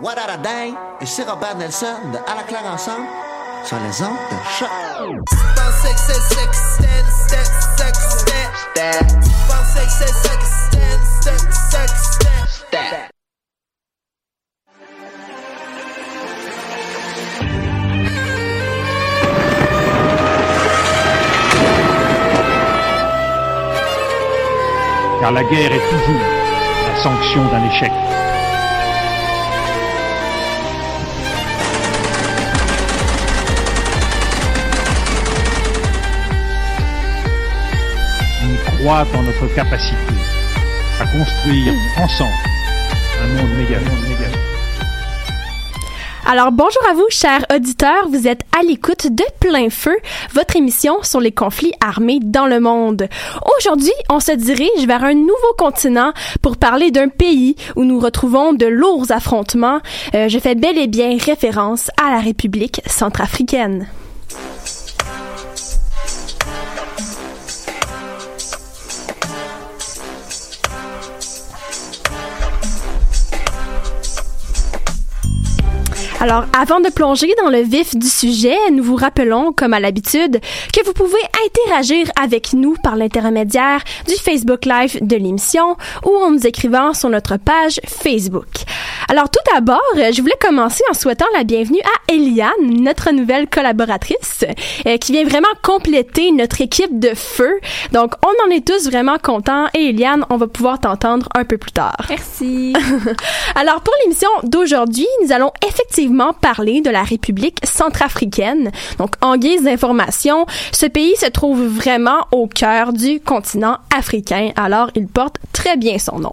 What a day? Et c'est Robert Nelson de À la claire ensemble sur les ondes de choc. car la guerre est toujours la sanction d'un échec. Croit en notre capacité à construire ensemble un monde méga, monde méga. Alors bonjour à vous, chers auditeurs. Vous êtes à l'écoute de Plein Feu, votre émission sur les conflits armés dans le monde. Aujourd'hui, on se dirige vers un nouveau continent pour parler d'un pays où nous retrouvons de lourds affrontements. Euh, je fais bel et bien référence à la République centrafricaine. Alors, avant de plonger dans le vif du sujet, nous vous rappelons, comme à l'habitude, que vous pouvez interagir avec nous par l'intermédiaire du Facebook Live de l'émission ou en nous écrivant sur notre page Facebook. Alors, tout d'abord, je voulais commencer en souhaitant la bienvenue à Eliane, notre nouvelle collaboratrice, euh, qui vient vraiment compléter notre équipe de feu. Donc, on en est tous vraiment contents et Eliane, on va pouvoir t'entendre un peu plus tard. Merci. Alors, pour l'émission d'aujourd'hui, nous allons effectivement parler de la République centrafricaine. Donc, en guise d'information, ce pays se trouve vraiment au cœur du continent africain, alors il porte très bien son nom.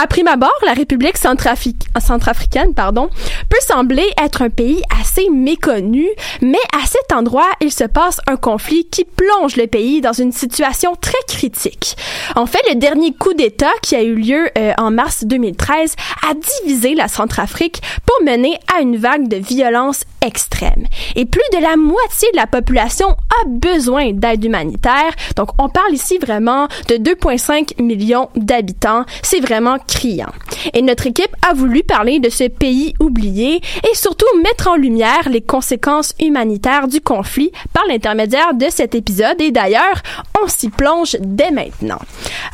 À prime abord, la République centrafri centrafricaine pardon, peut sembler être un pays assez méconnu, mais à cet endroit, il se passe un conflit qui plonge le pays dans une situation très critique. En fait, le dernier coup d'État qui a eu lieu euh, en mars 2013 a divisé la Centrafrique pour mener à une vague de violence extrême. Et plus de la moitié de la population a besoin d'aide humanitaire. Donc, on parle ici vraiment de 2,5 millions d'habitants. C'est vraiment criant. Et notre équipe a voulu parler de ce pays oublié et surtout mettre en lumière les conséquences humanitaires du conflit par l'intermédiaire de cet épisode. Et d'ailleurs, on s'y plonge dès maintenant.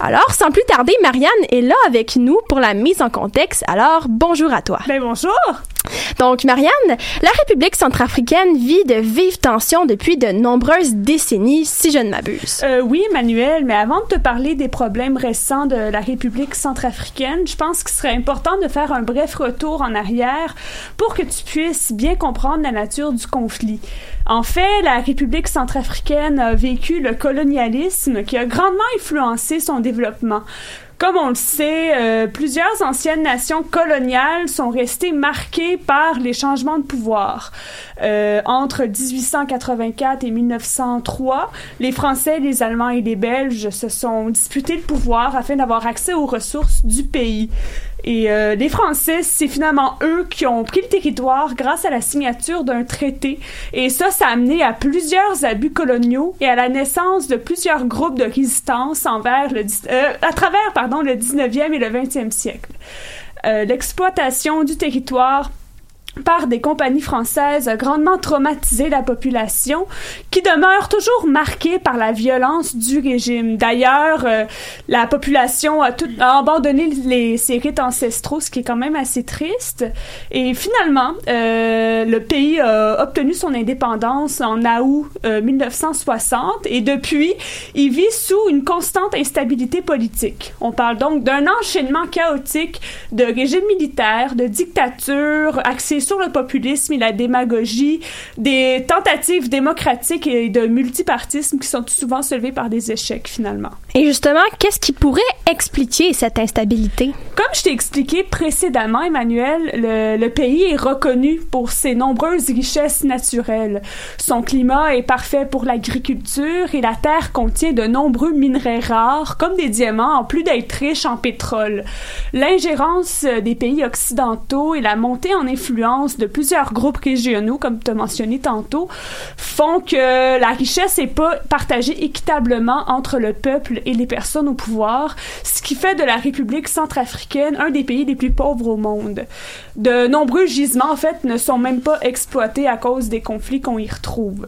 Alors, sans plus tarder, Marianne est là avec nous pour la mise en contexte. Alors, bonjour à toi. Ben bonjour. Donc, Marianne, la République centrafricaine vit de vives tensions depuis de nombreuses décennies, si je ne m'abuse. Euh, oui, Manuel, mais avant de te parler des problèmes récents de la République centrafricaine, je pense qu'il serait important de faire un bref retour en arrière pour que tu puisses bien comprendre la nature du conflit. En fait, la République centrafricaine a vécu le colonialisme qui a grandement influencé son développement. Comme on le sait, euh, plusieurs anciennes nations coloniales sont restées marquées par les changements de pouvoir. Euh, entre 1884 et 1903, les Français, les Allemands et les Belges se sont disputés le pouvoir afin d'avoir accès aux ressources du pays. Et euh, les Français, c'est finalement eux qui ont pris le territoire grâce à la signature d'un traité. Et ça, ça a amené à plusieurs abus coloniaux et à la naissance de plusieurs groupes de résistance envers le, euh, à travers pardon, le 19e et le 20e siècle. Euh, l'exploitation du territoire par des compagnies françaises a grandement traumatisé la population, qui demeure toujours marquée par la violence du régime. D'ailleurs, euh, la population a, abandonné les, ses rites ancestraux, ce qui est quand même assez triste. Et finalement, euh, le pays a obtenu son indépendance en août 1960 euh, et depuis, il vit sous une constante instabilité politique. On parle donc d'un enchaînement chaotique de régimes militaires, de dictatures axées sur le populisme et la démagogie, des tentatives démocratiques et de multipartisme qui sont souvent soulevées par des échecs finalement. Et justement, qu'est-ce qui pourrait expliquer cette instabilité? Comme je t'ai expliqué précédemment, Emmanuel, le, le, pays est reconnu pour ses nombreuses richesses naturelles. Son climat est parfait pour l'agriculture et la terre contient de nombreux minerais rares, comme des diamants, en plus d'être riche en pétrole. L'ingérence des pays occidentaux et la montée en influence de plusieurs groupes régionaux, comme tu as mentionné tantôt, font que la richesse n'est pas partagée équitablement entre le peuple et les personnes au pouvoir, ce qui fait de la République centrafricaine un des pays les plus pauvres au monde. De nombreux gisements, en fait, ne sont même pas exploités à cause des conflits qu'on y retrouve.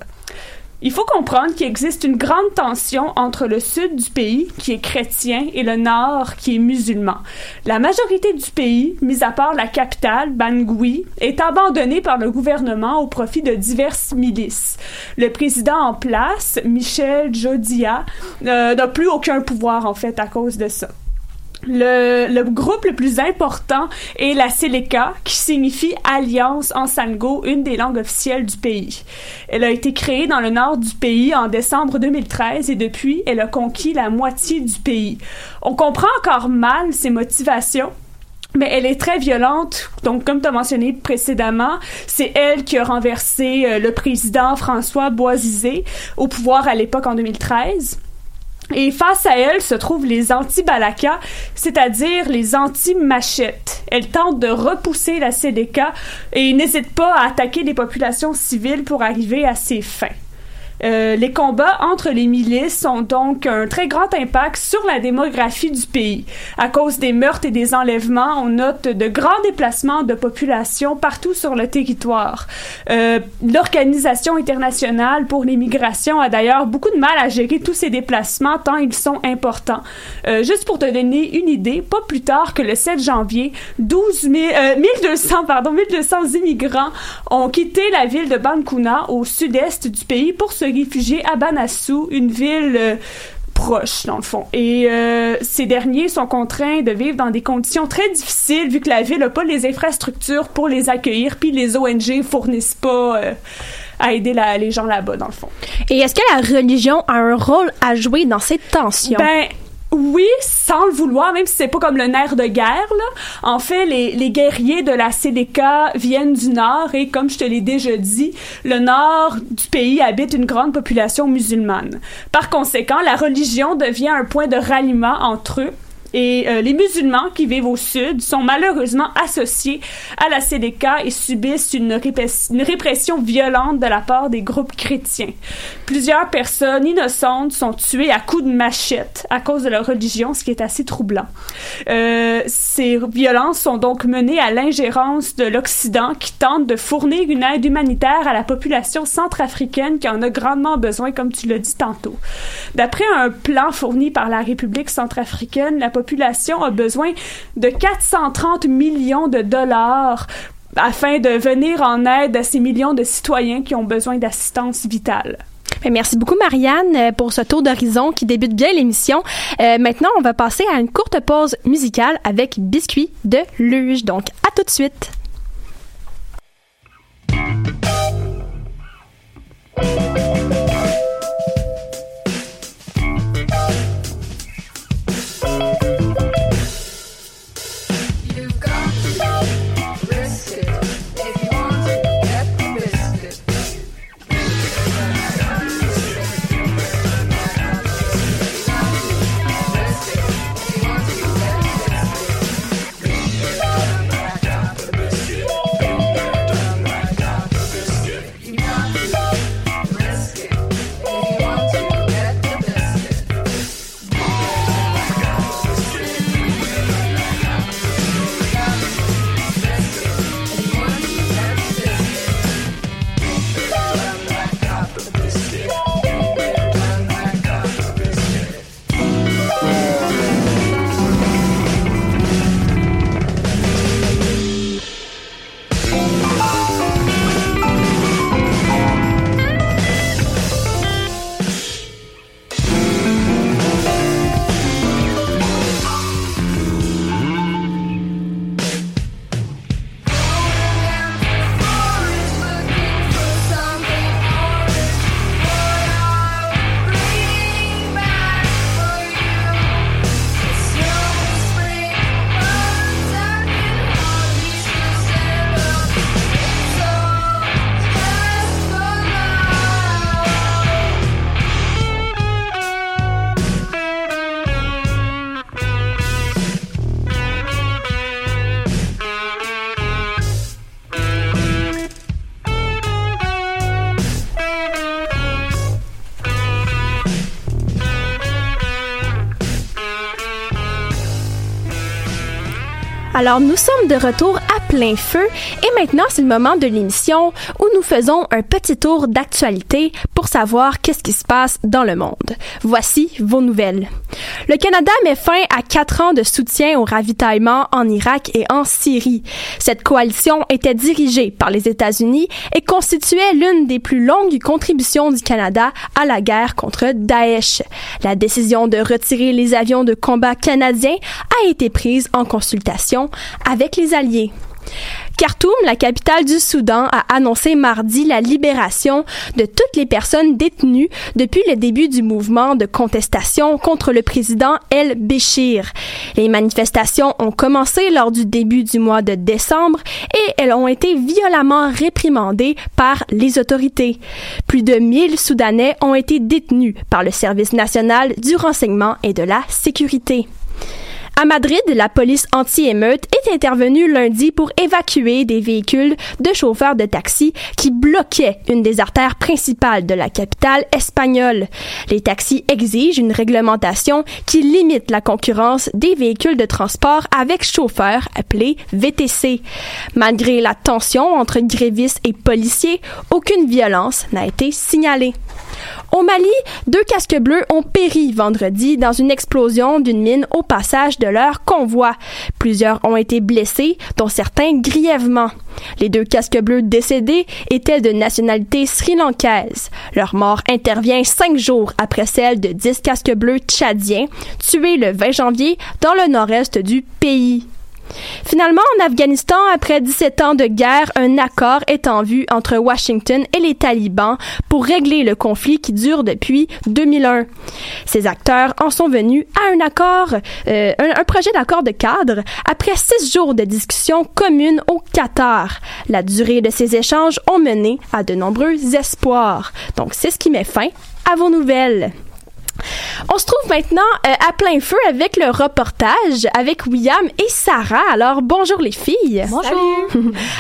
Il faut comprendre qu'il existe une grande tension entre le sud du pays, qui est chrétien, et le nord, qui est musulman. La majorité du pays, mis à part la capitale, Bangui, est abandonnée par le gouvernement au profit de diverses milices. Le président en place, Michel Jodia, euh, n'a plus aucun pouvoir, en fait, à cause de ça. Le, le, groupe le plus important est la Seleka, qui signifie Alliance en Sango, une des langues officielles du pays. Elle a été créée dans le nord du pays en décembre 2013 et depuis, elle a conquis la moitié du pays. On comprend encore mal ses motivations, mais elle est très violente. Donc, comme tu as mentionné précédemment, c'est elle qui a renversé euh, le président François Boisizé au pouvoir à l'époque en 2013. Et face à elle se trouvent les anti-Balaka, c'est-à-dire les anti-machettes. Elle tente de repousser la CDK et n'hésite pas à attaquer les populations civiles pour arriver à ses fins. Euh, les combats entre les milices ont donc un très grand impact sur la démographie du pays. À cause des meurtres et des enlèvements, on note de grands déplacements de population partout sur le territoire. Euh, L'Organisation internationale pour les migrations a d'ailleurs beaucoup de mal à gérer tous ces déplacements tant ils sont importants. Euh, juste pour te donner une idée, pas plus tard que le 7 janvier, 12 000, 1200, pardon, 1200 immigrants ont quitté la ville de Bankuna au sud-est du pays pour se réfugiés à Banassou, une ville euh, proche dans le fond. Et euh, ces derniers sont contraints de vivre dans des conditions très difficiles vu que la ville n'a pas les infrastructures pour les accueillir, puis les ONG fournissent pas euh, à aider la, les gens là-bas dans le fond. Et est-ce que la religion a un rôle à jouer dans cette tension? Ben, oui, sans le vouloir, même si c'est pas comme le nerf de guerre, là. En fait, les, les guerriers de la CDK viennent du nord et, comme je te l'ai déjà dit, le nord du pays habite une grande population musulmane. Par conséquent, la religion devient un point de ralliement entre eux et euh, les musulmans qui vivent au sud sont malheureusement associés à la CDK et subissent une, répression violente de la part des groupes chrétiens. Plusieurs personnes innocentes sont tuées à coups de machette à cause de leur religion, ce qui est assez troublant. Euh, ces violences sont donc menées à l'ingérence de l'Occident qui tente de fournir une aide humanitaire à la population centrafricaine qui en a grandement besoin, comme tu l'as dit tantôt. D'après un plan fourni par la République centrafricaine, la a besoin de 430 millions de dollars afin de venir en aide à ces millions de citoyens qui ont besoin d'assistance vitale. Ben, merci beaucoup, Marianne, euh, pour ce tour d'horizon qui débute bien l'émission. Euh, maintenant, on va passer à une courte pause musicale avec Biscuit de Luge. Donc, à tout de suite. Alors, nous sommes de retour à plein feu et maintenant, c'est le moment de l'émission nous faisons un petit tour d'actualité pour savoir qu'est-ce qui se passe dans le monde. Voici vos nouvelles. Le Canada met fin à quatre ans de soutien au ravitaillement en Irak et en Syrie. Cette coalition était dirigée par les États-Unis et constituait l'une des plus longues contributions du Canada à la guerre contre Daesh. La décision de retirer les avions de combat canadiens a été prise en consultation avec les Alliés. Khartoum, la capitale du Soudan, a annoncé mardi la libération de toutes les personnes détenues depuis le début du mouvement de contestation contre le président El Béchir. Les manifestations ont commencé lors du début du mois de décembre et elles ont été violemment réprimandées par les autorités. Plus de 1000 Soudanais ont été détenus par le Service national du renseignement et de la sécurité. À Madrid, la police anti-émeute est intervenue lundi pour évacuer des véhicules de chauffeurs de taxi qui bloquaient une des artères principales de la capitale espagnole. Les taxis exigent une réglementation qui limite la concurrence des véhicules de transport avec chauffeurs appelés VTC. Malgré la tension entre grévistes et policiers, aucune violence n'a été signalée. Au Mali, deux casques bleus ont péri vendredi dans une explosion d'une mine au passage de leur convoi. Plusieurs ont été blessés, dont certains grièvement. Les deux casques bleus décédés étaient de nationalité sri-lankaise. Leur mort intervient cinq jours après celle de dix casques bleus tchadiens, tués le 20 janvier dans le nord-est du pays. Finalement, en Afghanistan, après 17 ans de guerre, un accord est en vue entre Washington et les talibans pour régler le conflit qui dure depuis 2001. Ces acteurs en sont venus à un accord, euh, un, projet d'accord de cadre après six jours de discussions communes au Qatar. La durée de ces échanges ont mené à de nombreux espoirs. Donc, c'est ce qui met fin à vos nouvelles. On se trouve maintenant euh, à plein feu avec le reportage avec William et Sarah. Alors bonjour les filles. Bonjour.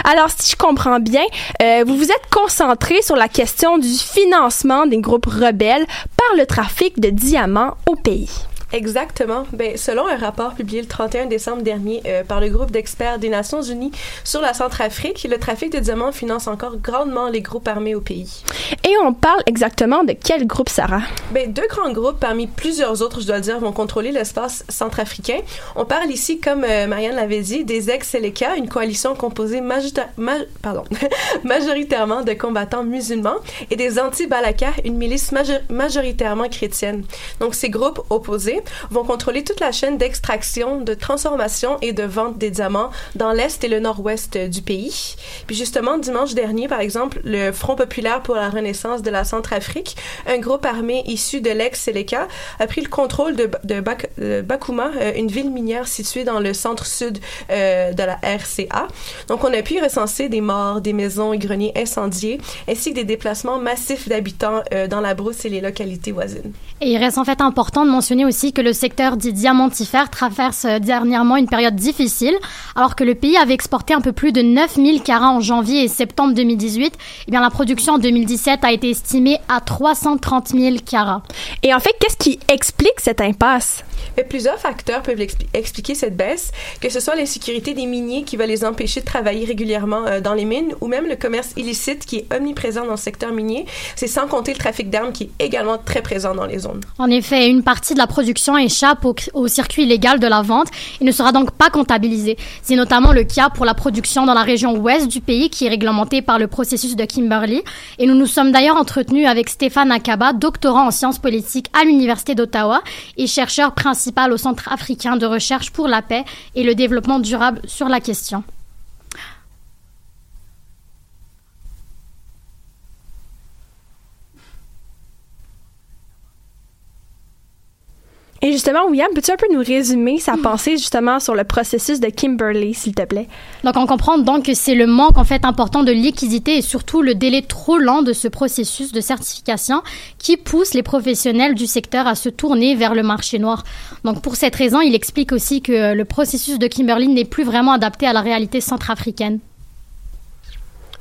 Alors si je comprends bien, euh, vous vous êtes concentrés sur la question du financement des groupes rebelles par le trafic de diamants au pays. Exactement. Ben, selon un rapport publié le 31 décembre dernier euh, par le groupe d'experts des Nations Unies sur la Centrafrique, le trafic de diamants finance encore grandement les groupes armés au pays. Et on parle exactement de quel groupe, Sarah? Ben, deux grands groupes parmi plusieurs autres, je dois le dire, vont contrôler l'espace centrafricain. On parle ici, comme euh, Marianne l'avait dit, des ex-Seleka, une coalition composée majorita- ma- pardon, majoritairement de combattants musulmans, et des anti-Balaka, une milice majo- majoritairement chrétienne. Donc, ces groupes opposés vont contrôler toute la chaîne d'extraction, de transformation et de vente des diamants dans l'est et le nord-ouest euh, du pays. Puis justement, dimanche dernier, par exemple, le Front populaire pour la renaissance de la Centrafrique, un groupe armé issu de l'ex-Seleka, a pris le contrôle de, de, Bak- de Bakuma, euh, une ville minière située dans le centre-sud euh, de la RCA. Donc, on a pu recenser des morts, des maisons et greniers incendiés, ainsi que des déplacements massifs d'habitants euh, dans la brousse et les localités voisines. Et il reste en fait important de mentionner aussi que le secteur dit diamantifère traverse euh, dernièrement une période difficile, alors que le pays avait exporté un peu plus de 9000 carats en janvier et septembre 2018. Eh bien, la production en 2017 a été estimée à 330 000 carats. Et en fait, qu'est-ce qui explique cette impasse? Mais plusieurs facteurs peuvent expli- expliquer cette baisse, que ce soit l'insécurité des miniers qui va les empêcher de travailler régulièrement euh, dans les mines, ou même le commerce illicite qui est omniprésent dans le secteur minier. C'est sans compter le trafic d'armes qui est également très présent dans les zones. En effet, une partie de la production échappe au, circuit illégal de la vente et ne sera donc pas comptabilisée. C'est notamment le cas pour la production dans la région ouest du pays qui est réglementée par le processus de Kimberley. Et nous nous sommes d'ailleurs entretenus avec Stéphane Akaba, doctorant en sciences politiques à l'Université d'Ottawa et chercheur principal au Centre africain de recherche pour la paix et le développement durable sur la question. Et justement, William, peux-tu un peu nous résumer sa pensée justement sur le processus de Kimberley, s'il te plaît? Donc on comprend donc que c'est le manque en fait important de liquidité et surtout le délai trop lent de ce processus de certification qui pousse les professionnels du secteur à se tourner vers le marché noir. Donc pour cette raison, il explique aussi que le processus de Kimberley n'est plus vraiment adapté à la réalité centrafricaine.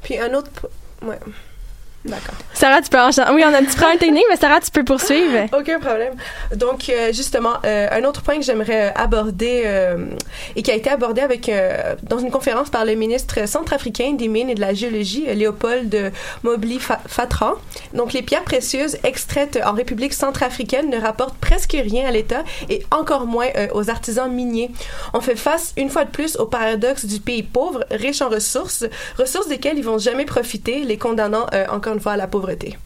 Puis un autre... Ouais. D'accord. Sarah, tu peux enchaîner. Oui, on a un petit problème technique, mais Sarah, tu peux poursuivre. Aucun problème. Donc, euh, justement, euh, un autre point que j'aimerais euh, aborder euh, et qui a été abordé avec dans une conférence par le ministre centrafricain des Mines et de la Géologie, Léopold Mobli Fa- Fatra. Donc, les pierres précieuses extraites en République centrafricaine ne rapportent presque rien à l'État et encore moins aux artisans miniers. On fait face une fois de plus au paradoxe du pays pauvre, riche en ressources, ressources desquelles ils vont jamais profiter, les condamnant euh, encore une fois à la pauvreté.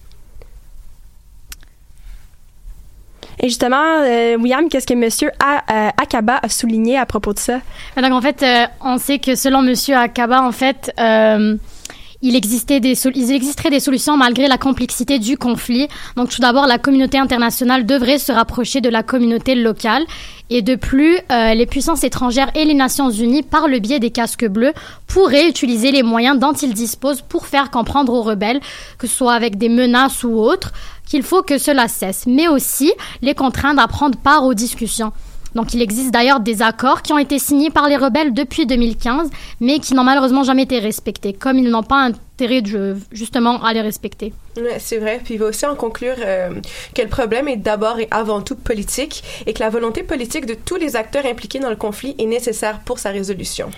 Et justement, euh, William, qu'est-ce que Monsieur A- euh, Akaba a souligné à propos de ça? Donc en fait, euh, on sait que selon Monsieur Akaba, en fait, euh, il existait des il existerait des solutions malgré la complexité du conflit. Donc tout d'abord, la communauté internationale devrait se rapprocher de la communauté locale. Et de plus, euh, les puissances étrangères et les Nations Unies, par le biais des casques bleus, pourraient utiliser les moyens dont ils disposent pour faire comprendre aux rebelles, que ce soit avec des menaces ou autres, qu'il faut que cela cesse, mais aussi les contraindre à prendre part aux discussions. Donc il existe d'ailleurs des accords qui ont été signés par les rebelles depuis 2015, mais qui n'ont malheureusement jamais été respectés, comme ils n'ont pas intérêt de, justement à les respecter. Ouais, c'est vrai. Puis il va aussi en conclure euh, que le problème est d'abord et avant tout politique et que la volonté politique de tous les acteurs impliqués dans le conflit est nécessaire pour sa résolution.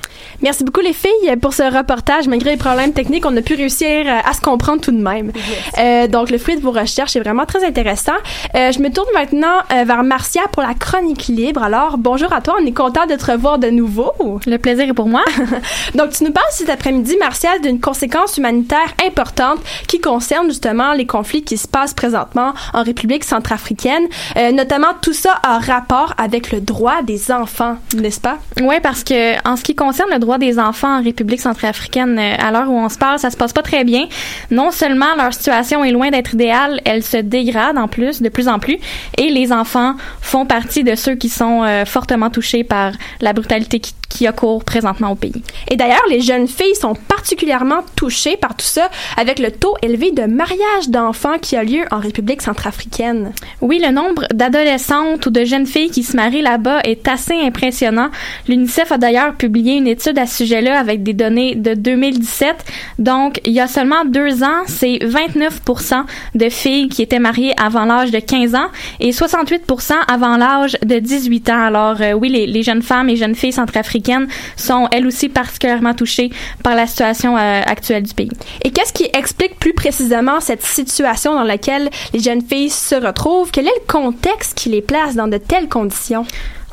Merci beaucoup les filles pour ce reportage. Malgré les problèmes techniques, on a pu réussir euh, à se comprendre tout de même. Euh, donc le fruit de vos recherches est vraiment très intéressant. Euh, je me tourne maintenant euh, vers Marcia pour la chronique libre. Alors bonjour à toi, on est content de te revoir de nouveau. Le plaisir est pour moi. donc tu nous parles cet après-midi, Marcia, d'une conséquence humanitaire importante qui concerne justement les conflits qui se passent présentement en République centrafricaine. Euh, notamment tout ça en rapport avec le droit des enfants, n'est-ce pas? Oui, parce que en ce qui concerne le droit des enfants en République centrafricaine, euh, à l'heure où on se parle, ça se passe pas très bien. Non seulement leur situation est loin d'être idéale, elle se dégrade en plus, de plus en plus, et les enfants font partie de ceux qui sont euh, fortement touchés par la brutalité qui, qui a cours présentement au pays. Et d'ailleurs, les jeunes filles sont particulièrement touchées par tout ça avec le taux élevé de mariage d'enfants qui a lieu en République centrafricaine. Oui, le nombre d'adolescentes ou de jeunes filles qui se marient là-bas est assez impressionnant. L'UNICEF a d'ailleurs publié une étude à ce sujet-là avec des données de 2017. Donc, il y a seulement deux ans, c'est 29% de filles qui étaient mariées avant l'âge de 15 ans et 68% avant l'âge de 18 ans. Alors, euh, oui, les, jeunes femmes et jeunes filles centrafricaines sont elles aussi particulièrement touchées par la situation euh, actuelle du pays. Et qu'est-ce qui explique plus précisément cette situation dans laquelle les jeunes filles se retrouvent? Quel est le contexte qui les place dans de telles conditions?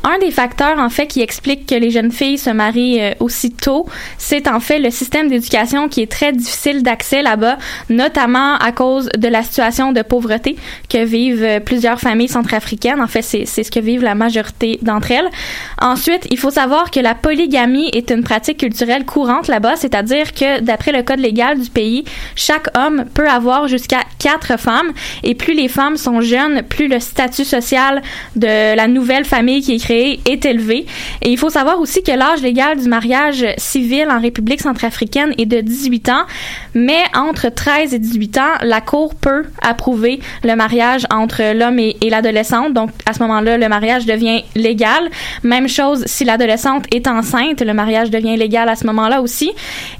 Un des facteurs, en fait, qui explique que les jeunes filles se marient euh, aussi tôt, c'est en fait le système d'éducation qui est très difficile d'accès là-bas, notamment à cause de la situation de pauvreté que vivent euh, plusieurs familles centrafricaines. En fait, c'est ce que vivent la majorité d'entre elles. Ensuite, il faut savoir que la polygamie est une pratique culturelle courante là-bas, c'est-à-dire que d'après le code légal du pays, chaque homme peut avoir jusqu'à quatre femmes, et plus les femmes sont jeunes, plus le statut social de la nouvelle famille qui est créée est élevé. Et il faut savoir aussi que l'âge légal du mariage civil en République centrafricaine est de 18 ans, mais entre 13 et 18 ans, la Cour peut approuver le mariage entre l'homme et, l'adolescente. Donc, à ce moment-là, le mariage devient légal. Même chose si l'adolescente est enceinte, le mariage devient légal à ce moment-là aussi.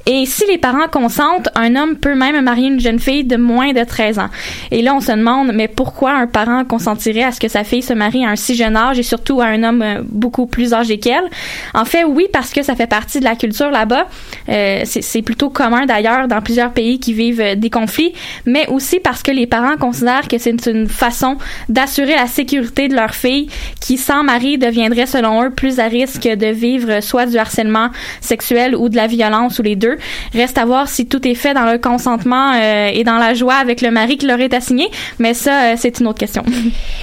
Et si les parents consentent, un homme peut même marier une jeune fille de moins de 13 ans. Et là, on se demande, mais pourquoi un parent consentirait à ce que sa fille se marie à un si jeune âge et surtout à un homme euh, beaucoup plus âgé qu'elle. En fait, oui, parce que ça fait partie de la culture là-bas. Euh, c'est plutôt commun d'ailleurs dans plusieurs pays qui vivent euh, des conflits, mais aussi parce que les parents considèrent que c'est une façon d'assurer la sécurité de leur fille qui, sans mari, deviendrait selon eux plus à risque de vivre soit du harcèlement sexuel ou de la violence ou les deux. Reste à voir si tout est fait dans le consentement et dans la joie avec le mari qui leur est assigné, mais ça, c'est une autre question.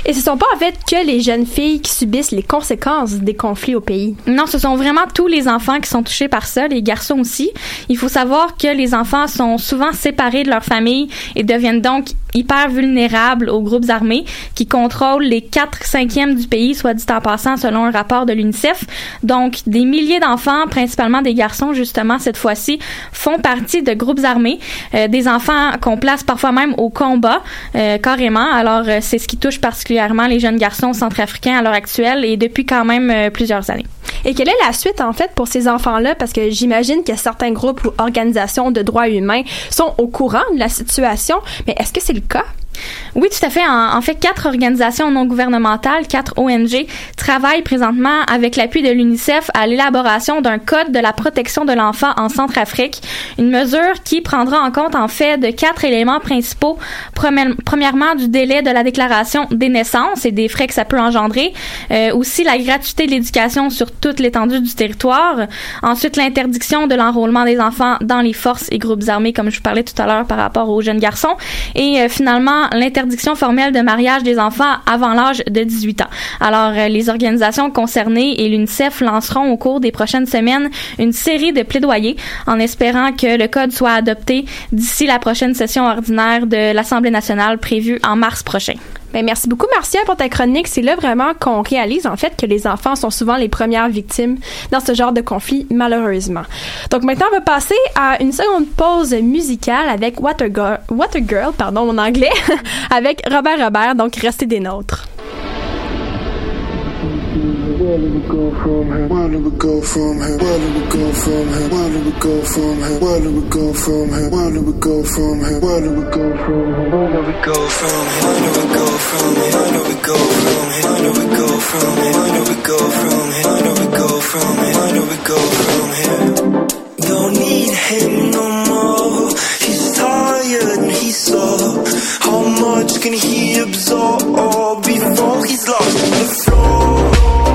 Et ce sont pas en fait que les jeunes filles qui subissent les conséquences des conflits au pays? Non, ce sont vraiment tous les enfants qui sont touchés par ça, les garçons aussi. Il faut savoir que les enfants sont souvent séparés de leur famille et deviennent donc hyper vulnérables aux groupes armés qui contrôlent les 4 cinquièmes du pays, soit dit en passant selon un rapport de l'UNICEF. Donc, des milliers d'enfants, principalement des garçons justement cette fois-ci, font partie de groupes armés, euh, des enfants qu'on place parfois même au combat euh, carrément. Alors, euh, c'est ce qui touche particulièrement les jeunes garçons centrafricains à l'heure actuelle et depuis quand même euh, plusieurs années. Et quelle est la suite, en fait, pour ces enfants-là? Parce que j'imagine que certains groupes ou organisations de droits humains sont au courant de la situation, mais est-ce que c'est le Milka Oui, tout à fait. En, fait, quatre organisations non gouvernementales, quatre ONG, travaillent présentement avec l'appui de l'UNICEF à l'élaboration d'un code de la protection de l'enfant en Centrafrique, une mesure qui prendra en compte en fait de quatre éléments principaux. Premièrement, du délai de la déclaration des naissances et des frais que ça peut engendrer. Euh, aussi, la gratuité de l'éducation sur toute l'étendue du territoire. Ensuite, l'interdiction de l'enrôlement des enfants dans les forces et groupes armés, comme je vous parlais tout à l'heure par rapport aux jeunes garçons. Et euh, finalement, l'interdiction formelle de mariage des enfants avant l'âge de 18 ans. Alors, euh, les organisations concernées et l'UNICEF lanceront au cours des prochaines semaines une série de plaidoyers en espérant que le code soit adopté d'ici la prochaine session ordinaire de l'Assemblée nationale prévue en mars prochain. Ben, merci beaucoup, Marcia, pour ta chronique. C'est là vraiment qu'on réalise, en fait, que les enfants sont souvent les premières victimes dans ce genre de conflit, malheureusement. Donc, maintenant, on va passer à une seconde pause musicale avec Water Girl, Girl pardon, mon anglais, avec Robert Robert. Donc, restez des nôtres. Where do we go from here? Where do we go from here? Where do we go from here? Where do we go from here? Where do we go from here? Where do we go from here? Where do we go from here? Where do we go from here? Where do we go from here? Don't need him no more. He's tired and he's sore. How much can he absorb before he's lost on the floor?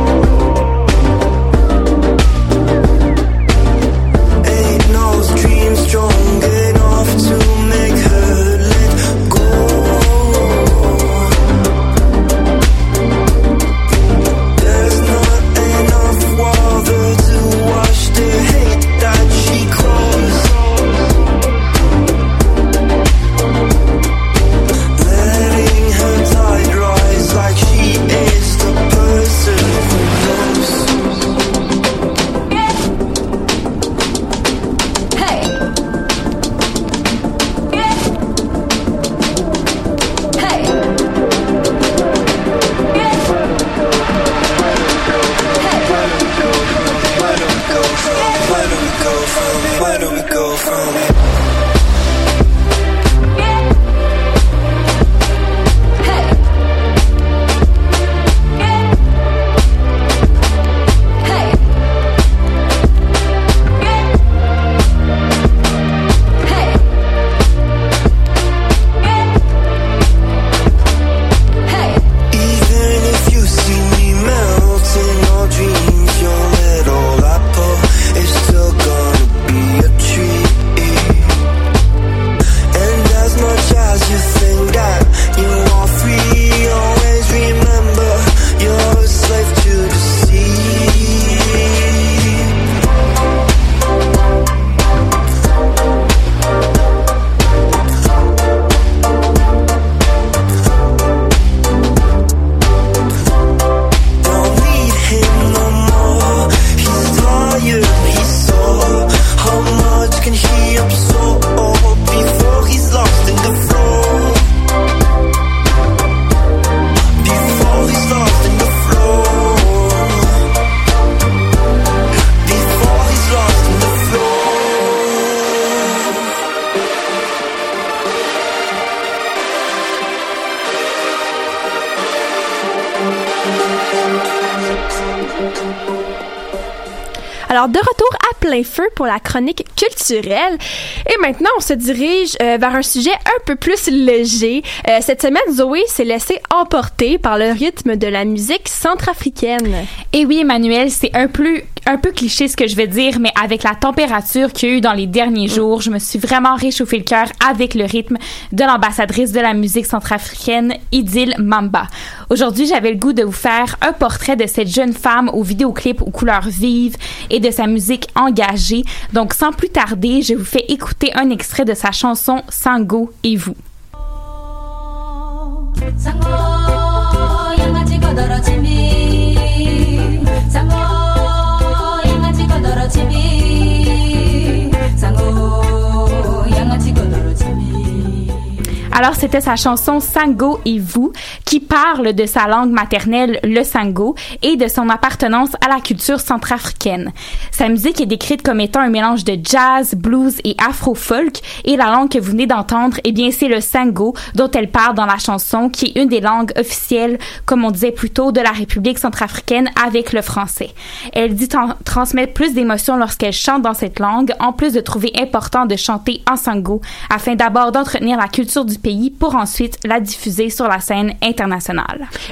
Chronique culturelle. Et maintenant, on se dirige euh, vers un sujet un peu plus léger. Euh, cette semaine, Zoé s'est laissée emporter par le rythme de la musique centrafricaine. Et oui, Emmanuel, c'est un peu un peu cliché ce que je vais dire, mais avec la température qu'il y a eu dans les derniers jours, je me suis vraiment réchauffé le cœur avec le rythme de l'ambassadrice de la musique centrafricaine, Idil Mamba. Aujourd'hui, j'avais le goût de vous faire un portrait de cette jeune femme au vidéoclip aux couleurs vives et de sa musique engagée. Donc, sans plus tarder, je vous fais écouter un extrait de sa chanson Sango et vous. 상 Alors, c'était sa chanson Sango et vous, qui parle de sa langue maternelle, le Sango, et de son appartenance à la culture centrafricaine. Sa musique est décrite comme étant un mélange de jazz, blues et afro-folk, et la langue que vous venez d'entendre, eh bien, c'est le Sango dont elle parle dans la chanson, qui est une des langues officielles, comme on disait plus tôt, de la République centrafricaine avec le français. Elle dit tran- transmettre plus d'émotions lorsqu'elle chante dans cette langue, en plus de trouver important de chanter en Sango, afin d'abord d'entretenir la culture du pays pour ensuite la diffuser sur la scène internationale.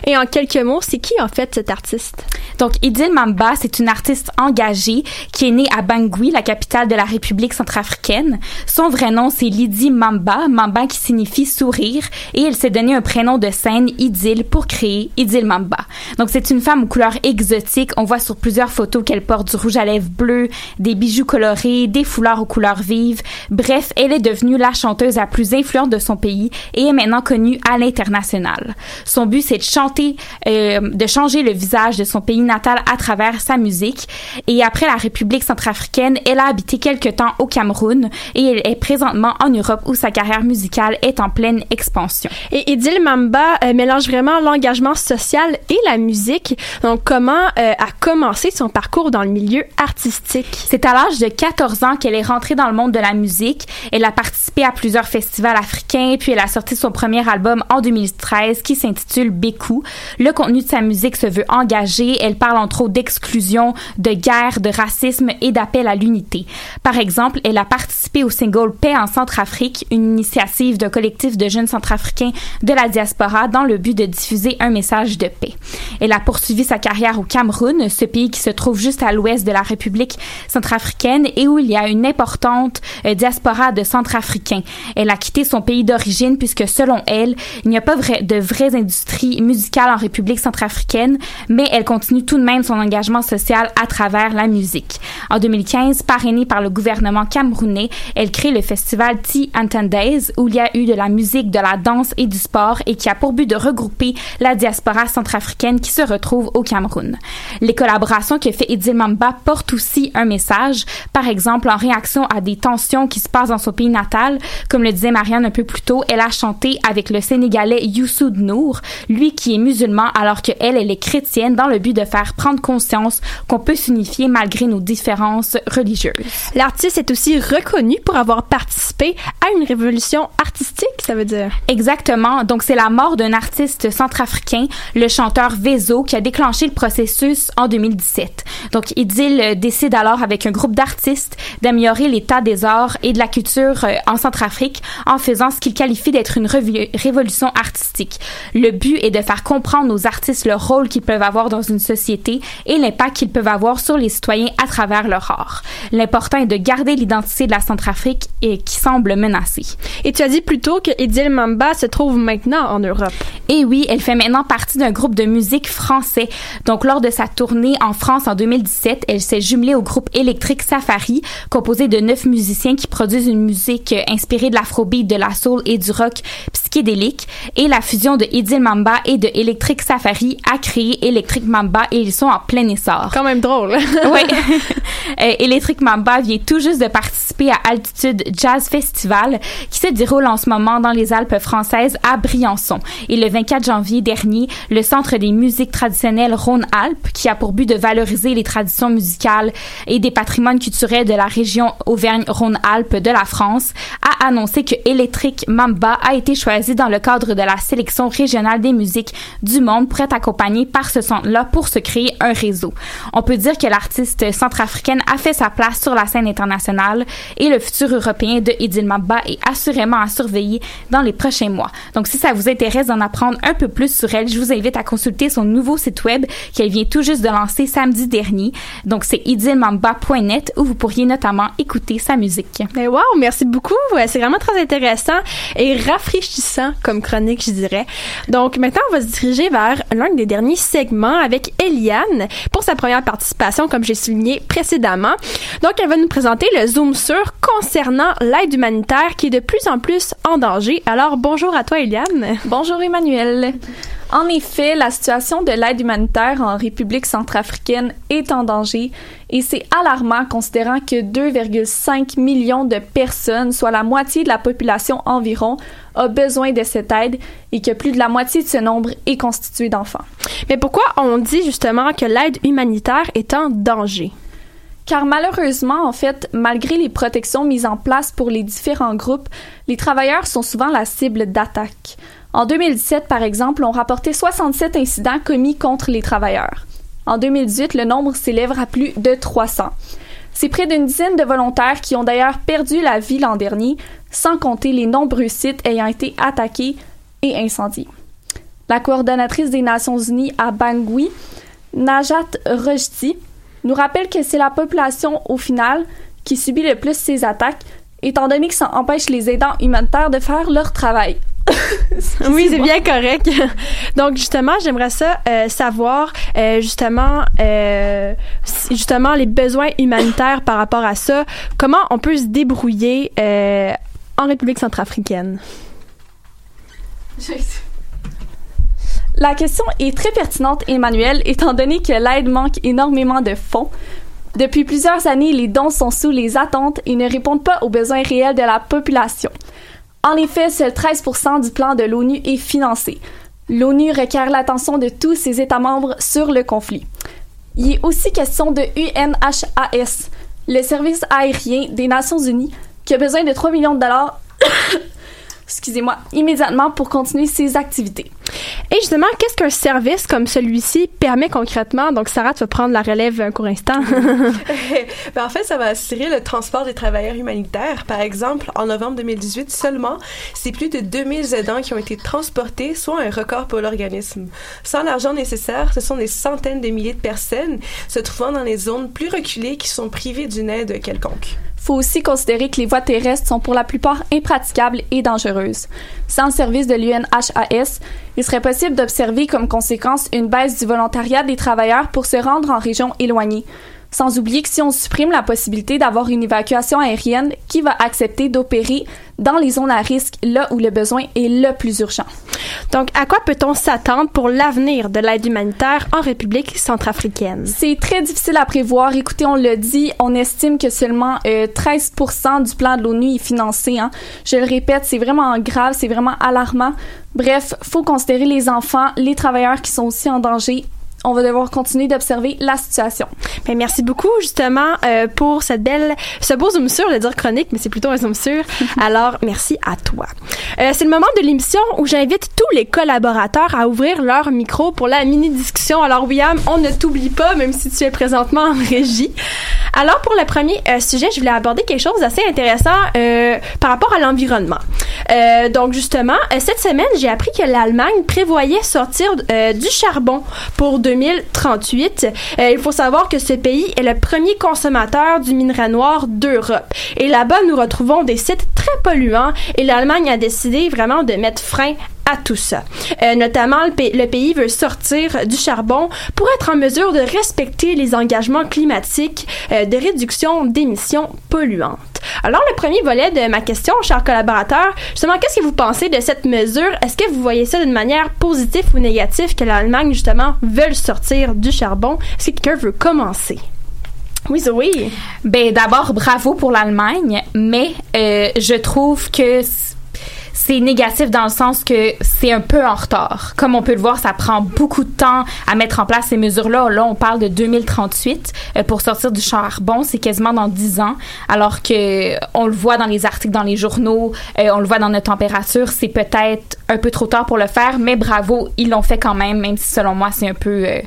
Et en quelques mots, c'est qui en fait cet artiste? Donc, Idil Mamba, c'est une artiste engagée qui est née à Bangui, la capitale de la République centrafricaine. Son vrai nom, c'est Lydie Mamba, Mamba qui signifie sourire, et elle s'est donné un prénom de scène, Idil, pour créer Idil Mamba. Donc, c'est une femme aux couleurs exotiques. On voit sur plusieurs photos qu'elle porte du rouge à lèvres bleu, des bijoux colorés, des foulards aux couleurs vives. Bref, elle est devenue la chanteuse la plus influente de son pays et est maintenant connue à l'international. Son but, c'est de chanter, euh, de changer le visage de son pays natal à travers sa musique. Et après la République centrafricaine, elle a habité quelque temps au Cameroun et elle est présentement en Europe où sa carrière musicale est en pleine expansion. Et Idil Mamba euh, mélange vraiment l'engagement social et la musique. Donc, comment euh, a commencé son parcours dans le milieu artistique? C'est à l'âge de 14 ans qu'elle est rentrée dans le monde de la musique. Elle a participé à plusieurs festivals africains, puis elle a sorti son premier album en 2013 qui s'intitule Bécou. Le contenu de sa musique se veut engagé. Elle parle entre autres d'exclusion, de guerre, de racisme et d'appel à l'unité. Par exemple, elle a participé au single Paix en Centrafrique, une initiative d'un collectif de jeunes centrafricains de la diaspora dans le but de diffuser un message de paix. Elle a poursuivi sa carrière au Cameroun, ce pays qui se trouve juste à l'ouest de la République centrafricaine et où il y a une importante euh, diaspora de centrafricains. Elle a quitté son pays d'origine puisque selon elle, il n'y a pas de vraies industries musicales en République centrafricaine, mais elle continue tout de même son engagement social à travers la musique. En 2015, parrainée par le gouvernement camerounais, elle crée le festival Ti Antendays où il y a eu de la musique, de la danse et du sport et qui a pour but de regrouper la diaspora centrafricaine qui se retrouve au Cameroun. Les collaborations que fait Idil Mamba portent aussi un message, par exemple en réaction à des tensions qui se passent dans son pays natal, comme le disait Marianne un peu plus tôt, elle a chanté avec le Sénégalais Youssoud Lui qui est musulman alors que elle, elle est chrétienne dans le but de faire prendre conscience qu'on peut s'unifier malgré nos différences religieuses. L'artiste est aussi reconnu pour avoir participé à une révolution artistique, ça veut dire. Exactement. Donc, c'est la mort d'un artiste centrafricain, le chanteur Vezo, qui a déclenché le processus en 2017. Donc, Idil euh, décide alors, avec un groupe d'artistes, d'améliorer l'état des arts et de la culture euh, en Centrafrique en faisant ce qu'il qualifie d'être une révolution artistique. Le but est de faire comprendre aux artistes le rôle qu'ils peuvent avoir dans une société et l'impact qu'ils peuvent avoir sur les citoyens à travers leur art. L'important est de garder l'identité de la Centrafrique et qui semble menacée. Et tu as dit plus tôt que Idil Mamba se trouve maintenant en Europe. Et oui, elle fait maintenant partie d'un groupe de musique français. Donc, lors de sa tournée en France en 2017, elle s'est jumelée au groupe électrique Safari, composé de neuf musiciens qui produisent une musique inspirée de l'afrobeat, de la soul et du rock Et la fusion de Idil Mamba et de Electric Safari a créé Electric Mamba et ils sont en plein essor. Quand même drôle. oui. Euh, Electric Mamba vient tout juste de participer à Altitude Jazz Festival qui se déroule en ce moment dans les Alpes françaises à Briançon. Et le 24 janvier dernier, le Centre des musiques traditionnelles Rhône-Alpes, qui a pour but de valoriser les traditions musicales et des patrimoines culturels de la région Auvergne-Rhône-Alpes de la France, a annoncé que Electric Mamba a été choisi dans le cadre de la sélection régionale des musiques du monde pour être accompagné par ce centre-là pour se créer un réseau. On peut dire que l'artiste centrafricaine a fait sa place sur la scène internationale et le futur européen de Idil Mabba est assurément à surveiller dans les prochains mois. Donc si ça vous intéresse d'en apprendre un peu plus sur elle, je vous invite à consulter son nouveau site web qu'elle vient tout juste de lancer samedi dernier. Donc c'est idilmamba.net où vous pourriez notamment écouter sa musique. Mais wow, merci beaucoup. C'est vraiment très intéressant et rafraîchissant comme chronique, je dirais. Donc maintenant, on va se diriger vers l'un des derniers segments avec Eliane pour sa première participation, comme j'ai souligné précédemment. Donc, elle va nous présenter le Zoom sur concernant l'aide humanitaire qui est de plus en plus en danger. Alors, bonjour à toi, Eliane. Bonjour, Emmanuel. En effet, la situation de l'aide humanitaire en République centrafricaine est en danger et c'est alarmant considérant que 2,5 millions de personnes, soit la moitié de la population environ, a besoin de cette aide et que plus de la moitié de ce nombre est constitué d'enfants. Mais pourquoi on dit justement que l'aide humanitaire est en danger? Car malheureusement, en fait, malgré les protections mises en place pour les différents groupes, les travailleurs sont souvent la cible d'attaques. En 2017, par exemple, on rapportait 67 incidents commis contre les travailleurs. En 2018, le nombre s'élève à plus de 300. C'est près d'une dizaine de volontaires qui ont d'ailleurs perdu la vie l'an dernier, sans compter les nombreux sites ayant été attaqués et incendiés. La coordonnatrice des Nations Unies à Bangui, Najat Rojti, nous rappelle que c'est la population, au final, qui subit le plus ces attaques, étant donné que ça empêche les aidants humanitaires de faire leur travail. Oui, c'est bien correct. Donc justement, j'aimerais ça euh, savoir euh, justement euh, si- justement les besoins humanitaires par rapport à ça. Comment on peut se débrouiller en République centrafricaine? La question est très pertinente, Emmanuel, étant donné que l'aide manque énormément de fonds. Depuis plusieurs années, les dons sont sous les attentes et ne répondent pas aux besoins réels de la population. En effet, seul 13% du plan de l'ONU est financé. L'ONU requiert l'attention de tous ses États membres sur le conflit. Il est aussi question de UNHAS, le service aérien des Nations Unies, qui a besoin de 3 millions de dollars excusez-moi, immédiatement pour continuer ses activités. Et justement, qu'est-ce qu'un service comme celui-ci permet concrètement? Donc Sarah, tu vas prendre la relève un court instant. Ben, en fait, ça va assurer le transport des travailleurs humanitaires. Par exemple, en novembre 2018 seulement, c'est plus de 2000 aidants qui ont été transportés, soit un record pour l'organisme. Sans l'argent nécessaire, ce sont des centaines de milliers de personnes se trouvant dans les zones plus reculées qui sont privées d'une aide quelconque. Faut aussi considérer que les voies terrestres sont pour la plupart impraticables et dangereuses. Sans le service de l'UNHAS, il serait possible d'observer comme conséquence une baisse du volontariat des travailleurs pour se rendre en régions éloignées. Sans oublier que si on supprime la possibilité d'avoir une évacuation aérienne, qui va accepter d'opérer dans les zones à risque là où le besoin est le plus urgent? Donc, à quoi peut-on s'attendre pour l'avenir de l'aide humanitaire en République centrafricaine? C'est très difficile à prévoir. Écoutez, on le dit, on estime que seulement euh, 13 du plan de l'ONU est financé. Hein. Je le répète, c'est vraiment grave, c'est vraiment alarmant. Bref, faut considérer les enfants, les travailleurs qui sont aussi en danger. On va devoir continuer d'observer la situation. Ben, merci beaucoup justement euh, pour cette belle, ce beau zoom sur, je vais dire chronique, mais c'est plutôt un zoom sur. Alors merci à toi. Euh, c'est le moment de l'émission où j'invite tous les collaborateurs à ouvrir leur micro pour la mini discussion. Alors William, on ne t'oublie pas, même si tu es présentement en régie. Alors pour le premier euh, sujet, je voulais aborder quelque chose d'assez intéressant par rapport à l'environnement. Donc justement, cette semaine, j'ai appris que l'Allemagne prévoyait sortir du charbon pour 2038. Euh, il faut savoir que ce pays est le premier consommateur du minerai noir d'Europe. Et là-bas, nous retrouvons des sites très polluants et l'Allemagne a décidé vraiment de mettre frein à tout ça. Euh, notamment, le, pa- le pays veut sortir du charbon pour être en mesure de respecter les engagements climatiques euh, de réduction d'émissions polluantes. Alors, le premier volet de ma question, chers collaborateurs, justement, qu'est-ce que vous pensez de cette mesure? Est-ce que vous voyez ça d'une manière positive ou négative que l'Allemagne, justement, veuille sortir du charbon? Est-ce que quelqu'un veut commencer? Oui, Zoé. Ben d'abord bravo pour l'Allemagne, mais euh, je trouve que c'est négatif dans le sens que c'est un peu en retard. Comme on peut le voir, ça prend beaucoup de temps à mettre en place ces mesures-là. Là, on parle de 2038 euh, pour sortir du charbon, c'est quasiment dans 10 ans, alors que on le voit dans les articles dans les journaux, euh, on le voit dans notre température, c'est peut-être un peu trop tard pour le faire, mais bravo, ils l'ont fait quand même, même si selon moi, c'est un peu euh,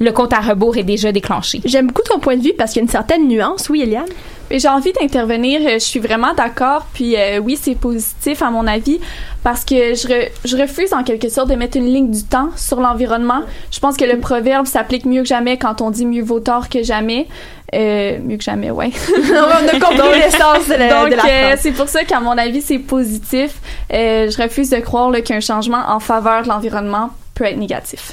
le compte à rebours est déjà déclenché. J'aime beaucoup ton point de vue parce qu'il y a une certaine nuance. Oui, Eliane? J'ai envie d'intervenir. Euh, Je suis vraiment d'accord. Puis euh, oui, c'est positif à mon avis parce que je, re- je refuse en quelque sorte de mettre une ligne du temps sur l'environnement. Je pense que le proverbe s'applique mieux que jamais quand on dit mieux vaut tard que jamais. Euh, mieux que jamais, ouais. On a compris l'essence de la- Donc, euh, c'est pour ça qu'à mon avis, c'est positif. Euh, je refuse de croire qu'un changement en faveur de l'environnement peut être négatif.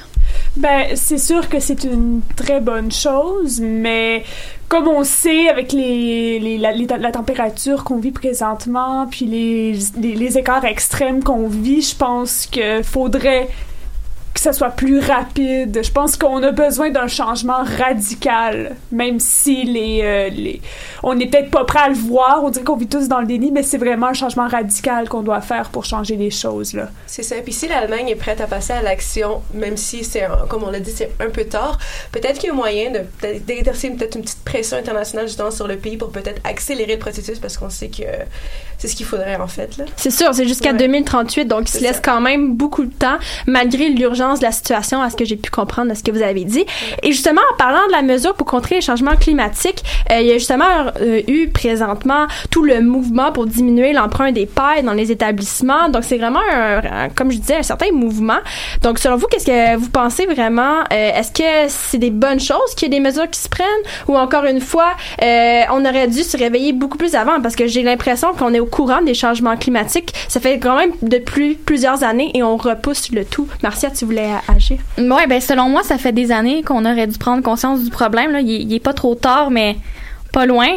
Ben, c'est sûr que c'est une très bonne chose, mais comme on sait, avec les, les- la, température qu'on vit présentement, puis les, les, les écarts extrêmes qu'on vit, je pense qu'il faudrait que ça soit plus rapide. Je pense qu'on a besoin d'un changement radical, même si les, euh, les on n'est peut-être pas prêt à le voir. On dirait qu'on vit tous dans le déni, mais c'est vraiment un changement radical qu'on doit faire pour changer les choses là. C'est ça. Puis si l'Allemagne est prête à passer à l'action, même si c'est, comme on l'a dit, c'est un peu tard, peut-être qu'il y a moyen d'exercer peut-être une petite pression internationale justement sur le pays pour peut-être accélérer le processus parce qu'on sait que c'est ce qu'il faudrait en fait. C'est sûr, c'est jusqu'à Ouais. 2038, donc il se laisse ça. quand même beaucoup de temps, malgré l'urgence de la situation, à ce que j'ai pu comprendre de ce que vous avez dit. Et justement, en parlant de la mesure pour contrer les changements climatiques, euh, il y a justement euh, eu présentement tout le mouvement pour diminuer l'empreinte des pailles dans les établissements. Donc c'est vraiment, un, un- comme je disais, un certain mouvement. Donc selon vous, qu'est-ce que vous pensez vraiment? Euh, Est-ce que c'est des bonnes choses qu'il y ait des mesures qui se prennent? Ou encore une fois, on aurait dû se réveiller beaucoup plus avant? Parce que j'ai l'impression qu'on est au courant des changements climatiques. Ça fait quand même depuis plusieurs années et on repousse le tout. Marcia, tu voulais agir? Ouais, ben selon moi, ça fait des années qu'on aurait dû prendre conscience du problème. Là. Il, il est pas trop tard, mais pas loin.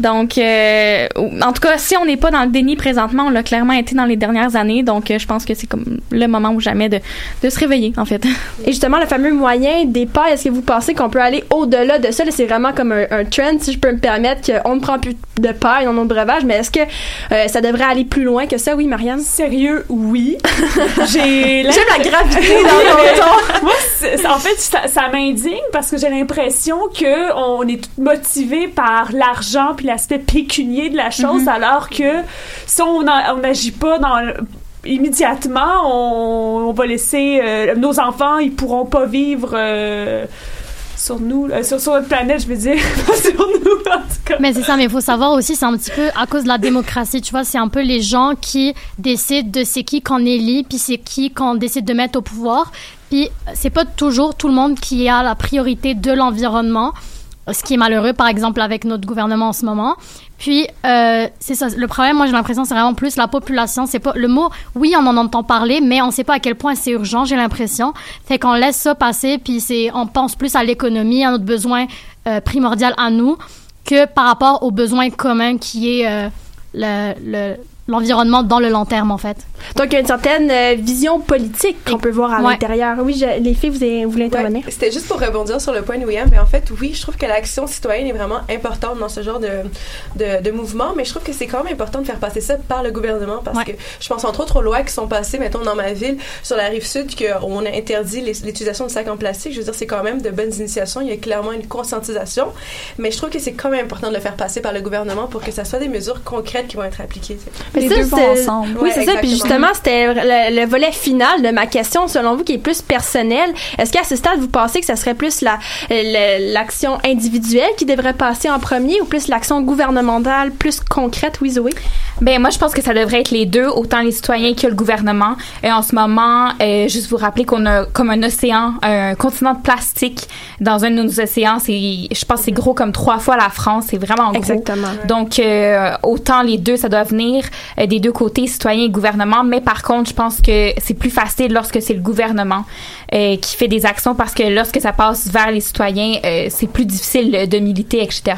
Donc, euh, en tout cas, si on n'est pas dans le déni présentement, on l'a clairement été dans les dernières années. Donc, euh, je pense que c'est comme le moment ou jamais de, de se réveiller, en fait. Et justement, le fameux moyen des pailles, est-ce que vous pensez qu'on peut aller au-delà de ça? C'est vraiment comme un, un trend, si je peux me permettre, qu'on ne prend plus de paille dans notre breuvage, mais est-ce que euh, ça devrait aller plus loin que ça? Oui, Marianne? Sérieux, oui. J'ai J'aime la gravité dans mais- ton ton. Moi, en fait, ça, ça m'indigne parce que j'ai l'impression que on est tout motivé par l'argent puis l'aspect pécunier de la chose, Mhm. alors que si on n'agit pas dans le- immédiatement, on, on va laisser euh, nos enfants, ils pourront pas vivre. euh, sur nous, euh, sur, sur notre planète, je veux dire, pas sur nous, en tout cas. Mais c'est ça, mais il faut savoir aussi, c'est un petit peu à cause de la démocratie, tu vois, c'est un peu les gens qui décident de c'est qui qu'on élit, puis c'est qui qu'on décide de mettre au pouvoir. Puis c'est pas toujours tout le monde qui a la priorité de l'environnement, ce qui est malheureux, par exemple, avec notre gouvernement en ce moment. Puis, euh, c'est ça. Le problème, moi, j'ai l'impression, c'est vraiment plus la population. C'est pas le mot. Oui, on en entend parler, mais on sait pas à quel point c'est urgent. J'ai l'impression. Fait qu'on laisse ça passer, puis c'est, on pense plus à l'économie, à notre besoin euh, primordial à nous, que par rapport aux besoins communs qui est euh, le- l'environnement dans le long terme, en fait. Donc, il y a une certaine euh, vision politique qu'on peut voir à Ouais. l'intérieur. Oui, je- les filles, vous, avez- vous voulez intervenir? Ouais, C'était juste pour rebondir sur le point de William, mais en fait, oui, je trouve que l'action citoyenne est vraiment importante dans ce genre de, de, de mouvement, mais je trouve que c'est quand même important de faire passer ça par le gouvernement parce Ouais. que je pense entre autres aux lois qui sont passées, mettons, dans ma ville, sur la rive sud, que on a interdit l'utilisation de sacs en plastique. Je veux dire, c'est quand même de bonnes initiations. Il y a clairement une conscientisation, mais je trouve que c'est quand même important de le faire passer par le gouvernement pour que ça soit des mesures concrètes qui vont être appliquées. Mais Les ça, deux vont c'est- ensemble. Oui, Ouais, c'est ça. Puis justement, c'était le, le volet final de ma question, selon vous, qui est plus personnel. Est-ce qu'à ce stade, vous pensez que ça serait plus la l'action individuelle qui devrait passer en premier ou plus l'action gouvernementale plus concrète, oui, Zoé? Ben moi je pense que ça devrait être les deux, autant les citoyens que le gouvernement. Et en ce moment, euh, juste vous rappeler qu'on a comme un océan, un continent de plastique dans un de nos océans. C'est, je pense, que c'est gros comme trois fois la France. C'est vraiment gros. Exactement. Donc euh, autant les deux, ça doit venir euh, des deux côtés, citoyens et gouvernement. Mais par contre, je pense que c'est plus facile lorsque c'est le gouvernement euh, qui fait des actions parce que lorsque ça passe vers les citoyens, euh, c'est plus difficile de militer, etc.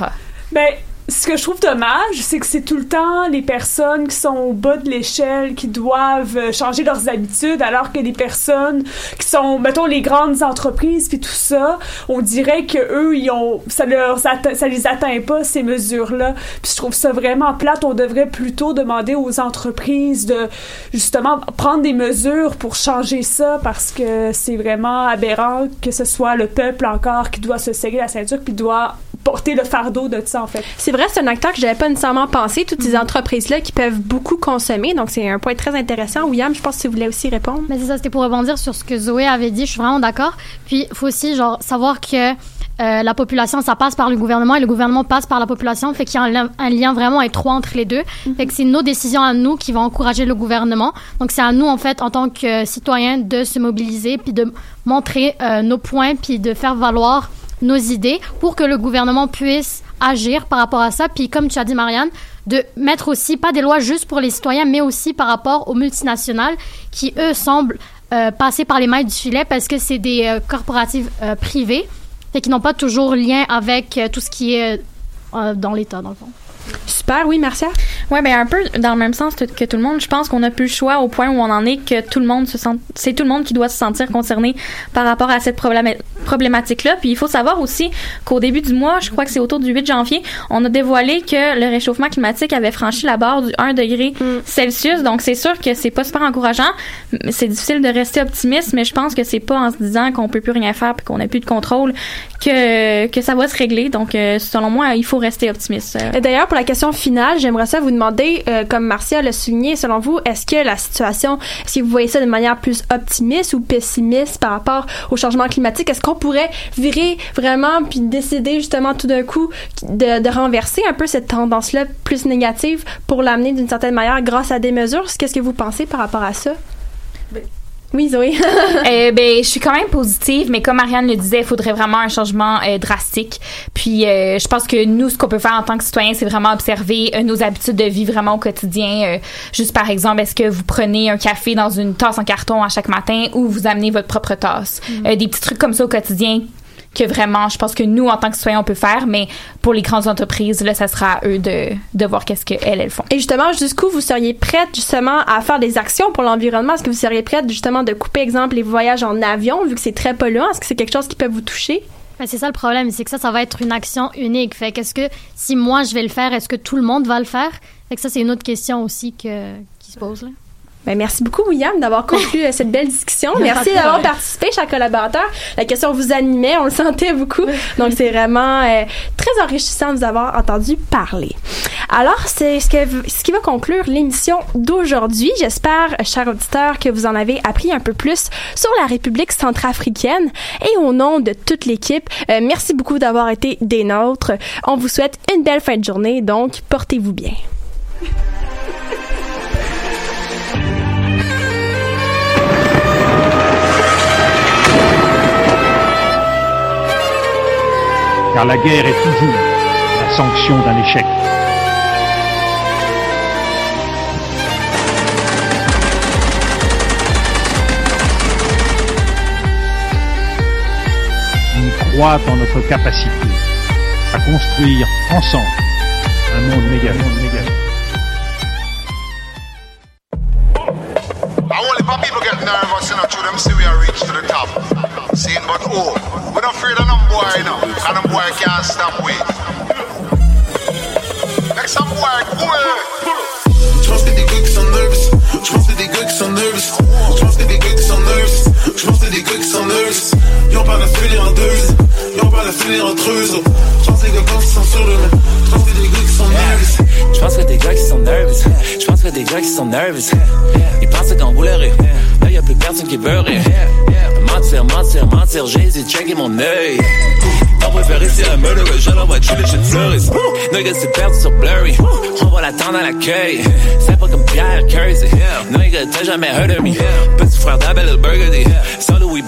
ce que je trouve dommage, c'est que c'est tout le temps les personnes qui sont au bas de l'échelle qui doivent euh, changer leurs habitudes, alors que les personnes qui sont, mettons, les grandes entreprises puis tout ça, on dirait que eux, ils ont, ça leur, ça, les atteint pas ces mesures-là. Puis je trouve ça vraiment plate. On devrait plutôt demander aux entreprises de justement prendre des mesures pour changer ça, parce que c'est vraiment aberrant que ce soit le peuple encore qui doit se serrer la ceinture puis doit porter le fardeau de ça en fait. C'est vrai, c'est un acteur que j'avais pas nécessairement pensé, toutes ces entreprises-là qui peuvent beaucoup consommer, donc c'est un point très intéressant. William, je pense que tu voulais aussi répondre. Mais c'est ça, c'était pour rebondir sur ce que Zoé avait dit. Je suis vraiment d'accord. Puis, il faut aussi genre savoir que euh, la population, ça passe par le gouvernement et le gouvernement passe par la population. Fait qu'il y a un, lien- un lien vraiment étroit entre les deux. Fait que c'est nos décisions à nous qui vont encourager le gouvernement. Donc, c'est à nous, en fait, en tant que citoyens, de se mobiliser puis de montrer euh, nos points puis de faire valoir nos idées pour que le gouvernement puisse agir par rapport à ça. Puis, comme tu as dit, Marianne, de mettre aussi pas des lois juste pour les citoyens, mais aussi par rapport aux multinationales qui, eux, semblent euh, passer par les mailles du filet parce que c'est des euh, corporatives euh, privées et qui n'ont pas toujours lien avec euh, tout ce qui est dans l'État, dans le fond. Super, oui, Marcia? Ouais, ben un peu dans le même sens que tout le monde. Je pense qu'on a plus le choix au point où on en est que tout le monde se sent. C'est tout le monde qui doit se sentir concerné par rapport à cette problém- problématique-là. Puis il faut savoir aussi qu'au début du mois, je crois que c'est autour du 8 janvier, on a dévoilé que le réchauffement climatique avait franchi la barre du 1 degré Celsius. Donc c'est sûr que c'est pas super encourageant. C'est difficile de rester optimiste, mais je pense que c'est pas en se disant qu'on peut plus rien faire puis qu'on n'a plus de contrôle que que ça va se régler. Donc euh, selon moi, il faut rester optimiste. Euh, Et D'ailleurs, la question finale, j'aimerais ça vous demander, euh, comme Marcia l'a souligné, selon vous, est-ce que la situation, que vous voyez ça de manière plus optimiste ou pessimiste par rapport au changement climatique? Est-ce qu'on pourrait virer vraiment puis décider justement tout d'un coup de, renverser un peu cette tendance-là plus négative pour l'amener d'une certaine manière grâce à des mesures? Qu'est-ce que vous pensez par rapport à ça? Oui, Zoé. Euh, ben, je suis quand même positive, mais comme Marianne le disait, il faudrait vraiment un changement euh, drastique. Puis, euh, je pense que nous, ce qu'on peut faire en tant que citoyen, c'est vraiment observer nos habitudes de vie vraiment au quotidien. Juste par exemple, est-ce que vous prenez un café dans une tasse en carton à chaque matin ou vous amenez votre propre tasse? Euh, des petits trucs comme ça au quotidien que vraiment, je pense que nous, en tant que citoyens, on peut faire, mais pour les grandes entreprises, là, ça sera à eux de, de voir qu'est-ce qu'elles, elles font. Et justement, jusqu'où vous seriez prête justement à faire des actions pour l'environnement? Est-ce que vous seriez prête justement de couper, exemple, les voyages en avion, vu que c'est très polluant? Est-ce que c'est quelque chose qui peut vous toucher? Ben, c'est ça le problème, c'est que ça, ça va être une action unique. Fait qu'est-ce que si moi je vais le faire, est-ce que tout le monde va le faire? Fait que ça, c'est une autre question aussi que, qui se pose là. Ben, merci beaucoup, William, d'avoir conclu euh, cette belle discussion. Merci d'avoir participé, chers collaborateurs. La question vous animait, on le sentait beaucoup. Donc, c'est vraiment euh, très enrichissant de vous avoir entendu parler. Alors, c'est ce, que, ce qui va conclure l'émission d'aujourd'hui. J'espère, chers auditeurs, que vous en avez appris un peu plus sur la République centrafricaine. Et au nom de toute l'équipe, euh, merci beaucoup d'avoir été des nôtres. On vous souhaite une belle fin de journée, donc portez-vous bien. Car la guerre est toujours la sanction d'un échec. On croit en notre capacité à construire ensemble un monde méga, monde méga. Can't stop pense que des gars qui sont nervous. Je pense que des gars qui sont nervous. Je pense que des gars qui sont nervous. Je pense que des gars qui sont nervous. Ils pas la filer en deux. Ils pas la filer entre eux. Je pense que des gars qui sont nous. Je. Gars qui sont nervous. Ils pensent qu'on voulait rire. Là, y a plus personne qui veut rire. Mentir, mentir, mentir, j'ai hésité checker mon œil. On préfère ici un murderer, je l'envoie les shit tourist. Nigga, c'est perdu sur Blurry. On va l'attendre à l'accueil. C'est pas comme Pierre Kersey. Nigga, t'as jamais heard of me. Petit frère d'Abel Burgundy. Sans Louis